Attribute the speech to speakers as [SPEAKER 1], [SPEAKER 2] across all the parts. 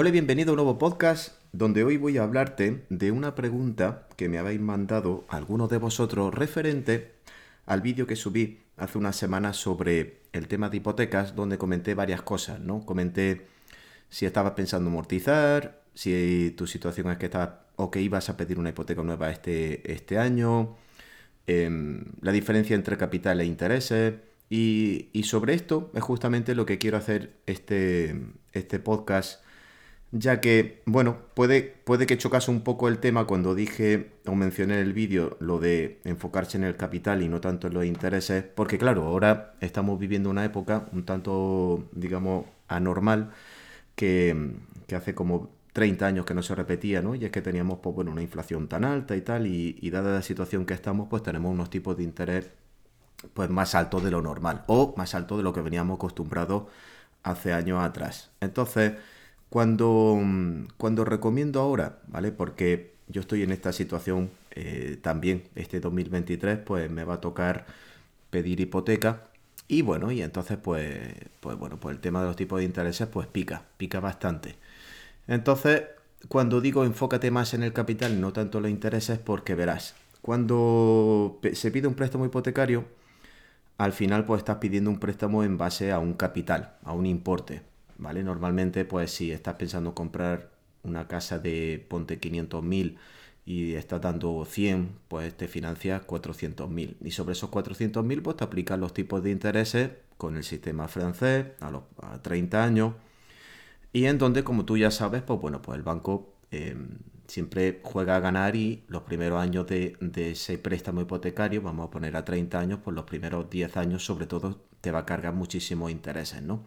[SPEAKER 1] Hola y bienvenido a un nuevo podcast donde hoy voy a hablarte de una pregunta que me habéis mandado algunos de vosotros referente al vídeo que subí hace unas semanas sobre el tema de hipotecas donde comenté varias cosas, ¿no? Comenté si estabas pensando amortizar, si tu situación es que estás o que ibas a pedir una hipoteca nueva este, este año, em, la diferencia entre capital e intereses. Y, y, sobre esto es justamente lo que quiero hacer este, este podcast ya que, bueno, puede, puede que chocase un poco el tema cuando dije o mencioné en el vídeo lo de enfocarse en el capital y no tanto en los intereses, porque claro, ahora estamos viviendo una época un tanto, digamos, anormal, que, hace como 30 años que no se repetía, ¿no? Y es que teníamos, pues bueno, una inflación tan alta y tal, y, y dada la situación que estamos, pues tenemos unos tipos de interés pues más altos de lo normal, o más altos de lo que veníamos acostumbrados hace años atrás. Entonces, cuando, cuando recomiendo ahora, ¿vale? Porque yo estoy en esta situación eh, también, este 2023, pues me va a tocar pedir hipoteca. Y bueno, y entonces pues, pues bueno, pues el tema de los tipos de intereses pues pica, pica bastante. Entonces, cuando digo enfócate más en el capital, no tanto en los intereses, porque verás, cuando se pide un préstamo hipotecario, al final pues estás pidiendo un préstamo en base a un capital, a un importe. ¿Vale? Normalmente, pues si estás pensando comprar una casa de ponte 500.000 y estás dando 100, pues te financias 400.000. Y sobre esos 400.000, pues te aplican los tipos de intereses con el sistema francés a los 30 años. Y en donde, como tú ya sabes, pues bueno, pues el banco em, siempre juega a ganar y los primeros años de, de, ese préstamo hipotecario, vamos a poner a 30 años, pues los primeros 10 años sobre todo te va a cargar muchísimos intereses, ¿no?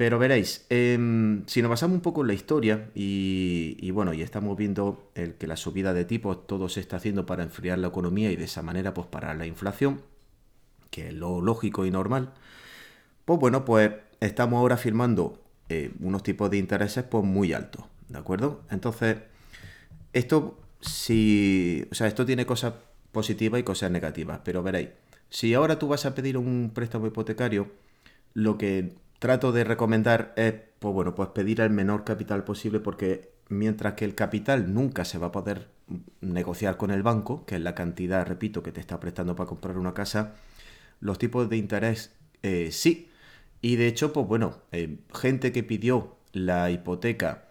[SPEAKER 1] Pero veréis, em, si nos basamos un poco en la historia y, bueno, y estamos viendo el que la subida de tipos todo se está haciendo para enfriar la economía y de esa manera pues para la inflación, que es lo lógico y normal, pues bueno, pues estamos ahora firmando eh, unos tipos de intereses pues muy altos, ¿de acuerdo? Entonces, esto si, o sea, esto tiene cosas positivas y cosas negativas, pero veréis, si ahora tú vas a pedir un préstamo hipotecario, lo que trato de recomendar es, pues bueno, pues pedir el menor capital posible porque mientras que el capital nunca se va a poder negociar con el banco, que es la cantidad, repito, que te está prestando para comprar una casa, los tipos de interés eh, sí. Y de hecho, pues bueno, eh, gente que pidió la hipoteca,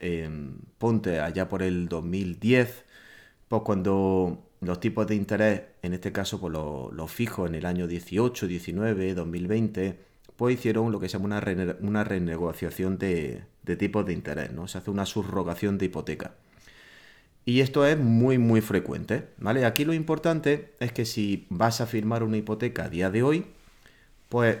[SPEAKER 1] em, ponte allá por el 2010, pues cuando los tipos de interés, en este caso, pues los lo fijos en el año 18, 19, 2020, pues hicieron lo que se llama una, renegociación de, de tipos de interés, ¿no? Se hace una subrogación de hipoteca. Y esto es muy, muy frecuente, ¿vale? Aquí lo importante es que si vas a firmar una hipoteca a día de hoy, pues,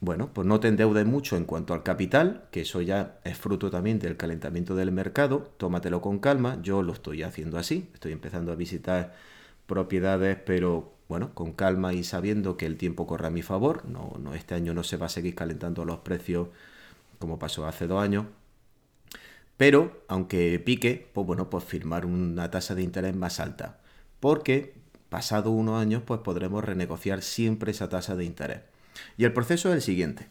[SPEAKER 1] bueno, pues no te endeudes mucho en cuanto al capital, que eso ya es fruto también del calentamiento del mercado, tómatelo con calma, yo lo estoy haciendo así, estoy empezando a visitar propiedades, pero bueno, con calma y sabiendo que el tiempo corre a mi favor. No, no, este año no se va a seguir calentando los precios como pasó hace dos años. Pero, aunque pique, pues bueno, pues firmar una tasa de interés más alta. Porque, pasado unos años, pues podremos renegociar siempre esa tasa de interés. Y el proceso es el siguiente.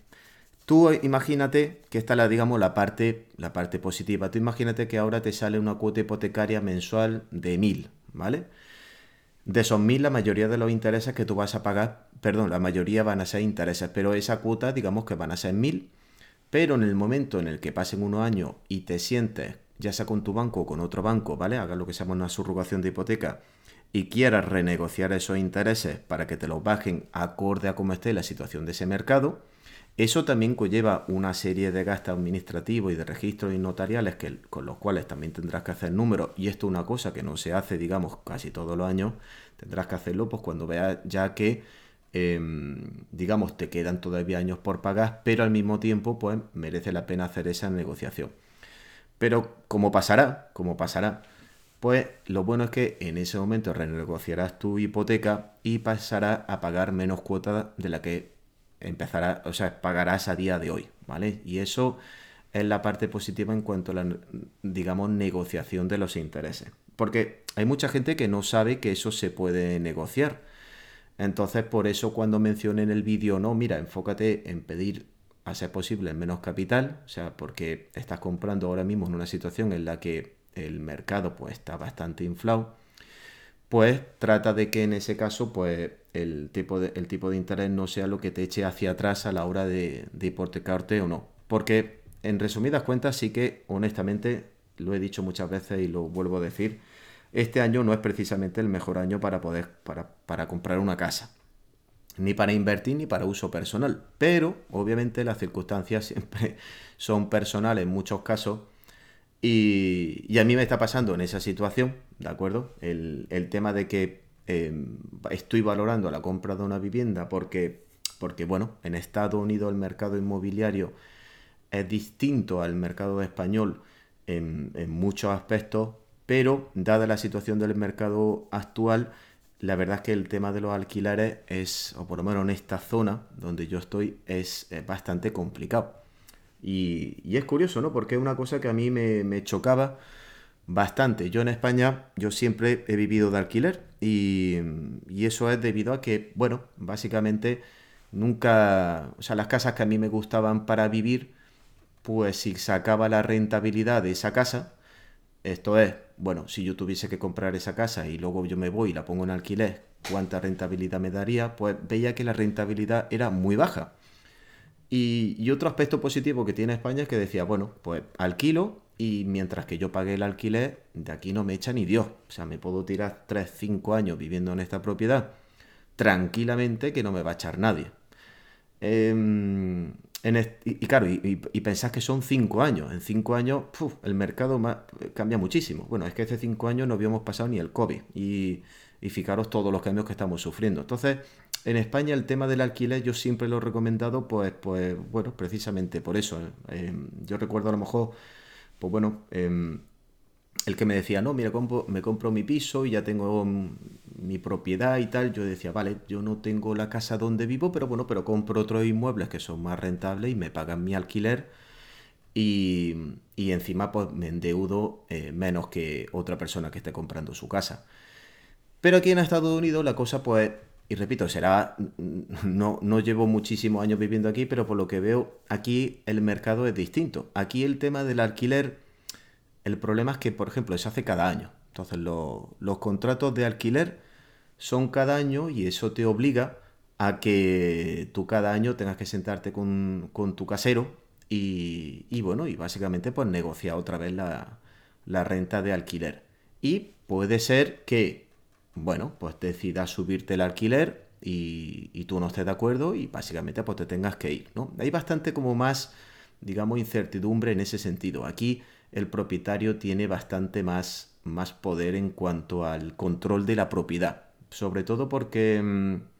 [SPEAKER 1] Tú imagínate que esta es la, digamos, la parte, la parte positiva. Tú imagínate que ahora te sale una cuota hipotecaria mensual de 1000, ¿vale? De esos mil, la mayoría de los intereses que tú vas a pagar, perdón, la mayoría van a ser intereses, pero esa cuota, digamos que van a ser mil. Pero en el momento en el que pasen unos años y te sientes, ya sea con tu banco o con otro banco, ¿vale? Haga lo que se llama una subrogación de hipoteca y quieras renegociar esos intereses para que te los bajen acorde a cómo esté la situación de ese mercado, eso también conlleva una serie de gastos administrativos y de registros y notariales que, con los cuales también tendrás que hacer números. Y esto es una cosa que no se hace, digamos, casi todos los años. Tendrás que hacerlo pues cuando veas ya que, em, digamos, te quedan todavía años por pagar, pero al mismo tiempo pues merece la pena hacer esa negociación. Pero como pasará, como pasará, pues lo bueno es que en ese momento renegociarás tu hipoteca y pasarás a pagar menos cuotas de la que empezará, o sea, pagarás a día de hoy, ¿vale? Y eso es la parte positiva en cuanto a la, digamos, negociación de los intereses. Porque hay mucha gente que no sabe que eso se puede negociar. Entonces, por eso cuando mencioné en el vídeo, no, mira, enfócate en pedir a ser posible menos capital, o sea, porque estás comprando ahora mismo en una situación en la que el mercado pues está bastante inflado, pues trata de que en ese caso pues el tipo de, interés no sea lo que te eche hacia atrás a la hora de, de o no. Porque en resumidas cuentas sí que honestamente lo he dicho muchas veces y lo vuelvo a decir, este año no es precisamente el mejor año para poder para, para comprar una casa ni para invertir ni para uso personal. Pero obviamente las circunstancias siempre son personales en muchos casos y, a mí me está pasando en esa situación, ¿de acuerdo? El, tema de que em, estoy valorando la compra de una vivienda porque, porque, bueno, en Estados Unidos el mercado inmobiliario es distinto al mercado español en, en muchos aspectos, pero dada la situación del mercado actual, la verdad es que el tema de los alquileres es, o por lo menos en esta zona donde yo estoy, es, bastante complicado. Y, es curioso, ¿no? Porque es una cosa que a mí me, chocaba bastante. Yo en España, yo siempre he vivido de alquiler y, y, eso es debido a que, bueno, básicamente nunca, o sea, las casas que a mí me gustaban para vivir, pues si sacaba la rentabilidad de esa casa, esto es, bueno, si yo tuviese que comprar esa casa y luego yo me voy y la pongo en alquiler, ¿cuánta rentabilidad me daría? Pues veía que la rentabilidad era muy baja. Y, otro aspecto positivo que tiene España es que decía, bueno, pues alquilo y mientras que yo pague el alquiler, de aquí no me echa ni Dios. O sea, me puedo tirar 3, 5 años viviendo en esta propiedad tranquilamente que no me va a echar nadie. Em, y, claro, y, pensás que son 5 años. En 5 años el mercado cambia muchísimo. Bueno, es que hace 5 años no habíamos pasado ni el COVID. Y, y fijaros todos los cambios que estamos sufriendo. Entonces, en España el tema del alquiler yo siempre lo he recomendado, pues, pues bueno, precisamente por eso. ¿eh? Em, yo recuerdo a lo mejor, pues bueno, em, el que me decía, no, mira, me compro mi piso y ya tengo mi propiedad y tal. Yo decía, vale, yo no tengo la casa donde vivo, pero bueno, pero compro otros inmuebles que son más rentables y me pagan mi alquiler. Y, encima pues me endeudo eh, menos que otra persona que esté comprando su casa. Pero aquí en Estados Unidos la cosa pues y repito, será, no, no llevo muchísimos años viviendo aquí, pero por lo que veo, aquí el mercado es distinto. Aquí el tema del alquiler, el problema es que, por ejemplo, se hace cada año. Entonces, los contratos de alquiler son cada año y eso te obliga a que tú cada año tengas que sentarte con, tu casero y, y, bueno, y básicamente pues negociar otra vez la, la renta de alquiler. Y puede ser que bueno, pues decidas subirte el alquiler y, tú no estés de acuerdo y básicamente pues te tengas que ir, ¿no? Hay bastante como más, digamos, incertidumbre en ese sentido. Aquí el propietario tiene bastante más, más poder en cuanto al control de la propiedad, sobre todo porque... Mm,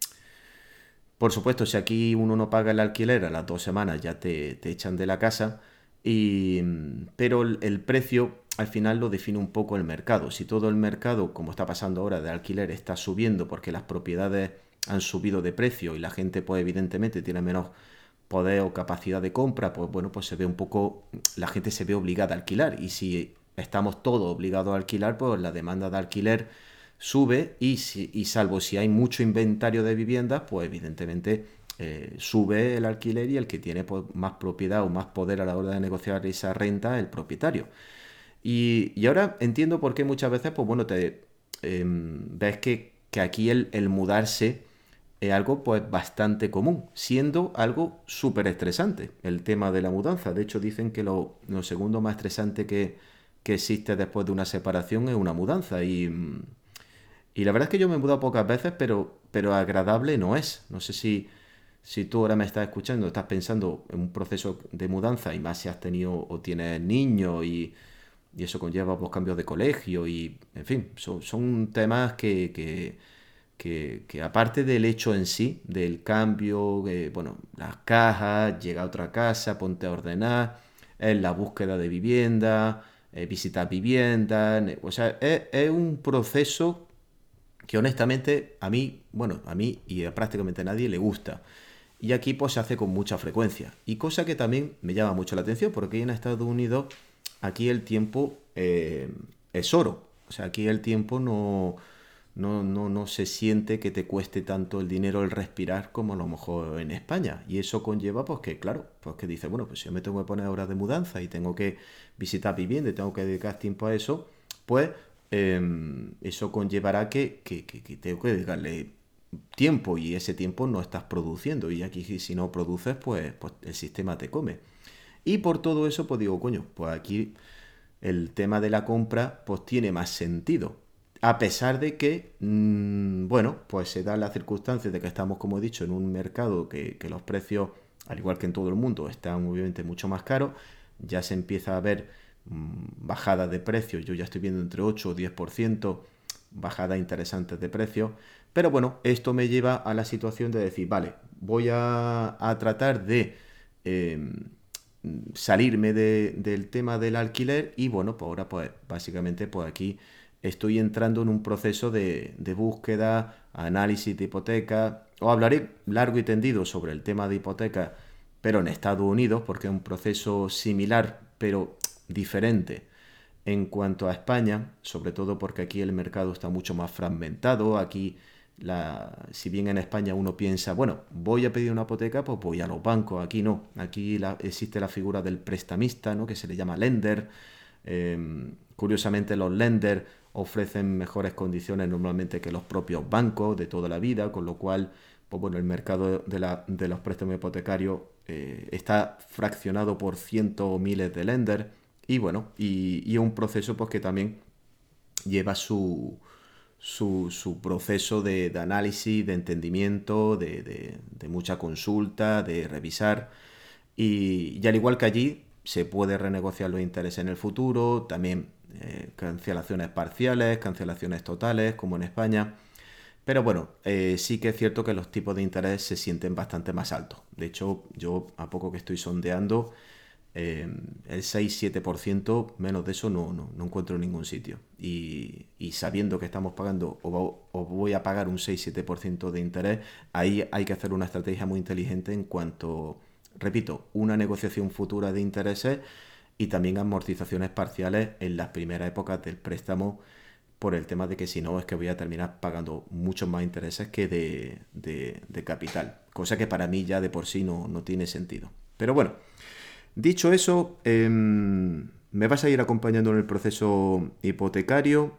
[SPEAKER 1] por supuesto, si aquí uno no paga el alquiler a las dos semanas ya te, echan de la casa, y, mm, pero el precio al final lo define un poco el mercado. Si todo el mercado, como está pasando ahora de alquiler, está subiendo porque las propiedades han subido de precio y la gente pues evidentemente tiene menos poder o capacidad de compra, pues bueno, pues se ve un poco, la gente se ve obligada a alquilar y si estamos todos obligados a alquilar, pues la demanda de alquiler sube y, si, y salvo si hay mucho inventario de viviendas, pues evidentemente eh, sube el alquiler y el que tiene pues, más propiedad o más poder a la hora de negociar esa renta, el propietario. Y, ahora entiendo por qué muchas veces, pues bueno, te em, ves que, aquí el, mudarse es algo pues bastante común, siendo algo súper estresante el tema de la mudanza. De hecho, dicen que lo, segundo más estresante que, existe después de una separación es una mudanza. Y, y la verdad es que yo me he mudado pocas veces, pero, pero agradable no es. No sé si, si tú ahora me estás escuchando, estás pensando en un proceso de mudanza y más si has tenido o tienes niños y y eso conlleva pues, cambios de colegio y, en fin, son, temas que, que, aparte del hecho en sí, del cambio, eh, bueno, las cajas, llega a otra casa, ponte a ordenar, la búsqueda de vivienda, eh, visitar o sea, es, un proceso que honestamente a mí, bueno, a mí y a prácticamente a nadie le gusta. Y aquí pues se hace con mucha frecuencia. Y cosa que también me llama mucho la atención, porque en Estados Unidos aquí el tiempo eh, es oro. O sea, aquí el tiempo no, no, no, no se siente que te cueste tanto el dinero el respirar como a lo mejor en España. Y eso conlleva, pues que, claro, pues que dice, bueno, pues si yo me tengo que poner horas de mudanza y tengo que visitar vivienda y tengo que dedicar tiempo a eso, pues em, eso conllevará que, que, que, tengo que dedicarle tiempo y ese tiempo no estás produciendo. Y aquí si no produces, pues, pues el sistema te come. Y por todo eso, pues digo, coño, pues aquí el tema de la compra, pues tiene más sentido. A pesar de que, mm, bueno, pues se dan las circunstancias de que estamos, como he dicho, en un mercado que, los precios, al igual que en todo el mundo, están obviamente mucho más caros, ya se empieza a ver mm, bajadas de precios, yo ya estoy viendo entre 8 o 10%, bajadas interesantes de precios, pero bueno, esto me lleva a la situación de decir, vale, voy a, tratar de... Em, salirme del tema del alquiler y bueno, pues ahora pues básicamente pues aquí estoy entrando en un proceso de, búsqueda, análisis de hipoteca. O hablaré largo y tendido sobre el tema de hipoteca, pero en Estados Unidos, porque es un proceso similar, pero diferente en cuanto a España, sobre todo porque aquí el mercado está mucho más fragmentado. Aquí, la, si bien en España uno piensa, bueno, voy a pedir una hipoteca, pues voy a los bancos. Aquí no. Aquí existe la figura del prestamista, ¿no? que se le llama lender. Em, curiosamente, los lenders ofrecen mejores condiciones normalmente que los propios bancos de toda la vida, con lo cual, pues bueno, el mercado de, los préstamos hipotecarios eh, está fraccionado por cientos o miles de lenders y bueno, y, y, un proceso pues que también lleva su, su, proceso de, análisis, de entendimiento, de, mucha consulta, de revisar. Y, y, al igual que allí, se puede renegociar los intereses en el futuro, también eh, cancelaciones parciales, cancelaciones totales, como en España. Pero bueno, eh, sí que es cierto que los tipos de interés se sienten bastante más altos. De hecho, yo a poco que estoy sondeando, eh, el 6-7%, menos de eso no, no, encuentro en ningún sitio. Y, sabiendo que estamos pagando o, voy a pagar un 6-7% de interés, ahí hay que hacer una estrategia muy inteligente en cuanto, repito, una negociación futura de intereses y también amortizaciones parciales en las primeras épocas del préstamo por el tema de que si no es que voy a terminar pagando muchos más intereses que de, capital, cosa que para mí ya de por sí no, no tiene sentido. Pero bueno, dicho eso, em, me vas a ir acompañando en el proceso hipotecario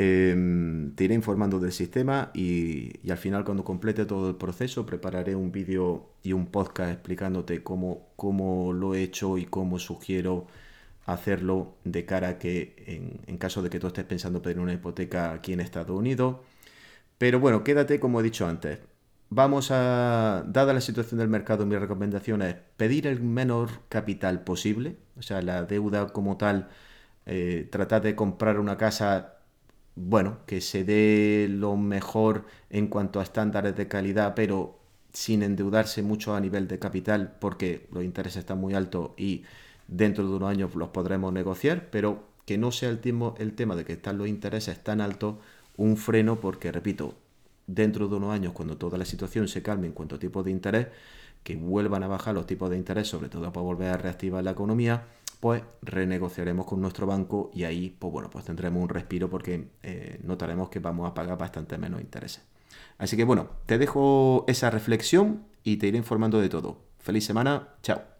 [SPEAKER 1] Em, te iré informando del sistema y, al final cuando complete todo el proceso prepararé un vídeo y un podcast explicándote cómo, cómo lo he hecho y cómo sugiero hacerlo de cara a que en, caso de que tú estés pensando pedir una hipoteca aquí en Estados Unidos. Pero bueno, quédate como he dicho antes. Vamos a, dada la situación del mercado, mi recomendación es pedir el menor capital posible, o sea, la deuda como tal, eh, tratar de comprar una casa bueno, que se dé lo mejor en cuanto a estándares de calidad, pero sin endeudarse mucho a nivel de capital, porque los intereses están muy altos y dentro de unos años los podremos negociar, pero que no sea el, el tema de que están los intereses tan altos un freno, porque repito, dentro de unos años, cuando toda la situación se calme en cuanto a tipos de interés, que vuelvan a bajar los tipos de interés, sobre todo para volver a reactivar la economía, pues renegociaremos con nuestro banco y ahí, pues bueno, pues tendremos un respiro porque eh, notaremos que vamos a pagar bastante menos intereses. Así que bueno, te dejo esa reflexión y te iré informando de todo. Feliz semana, chao.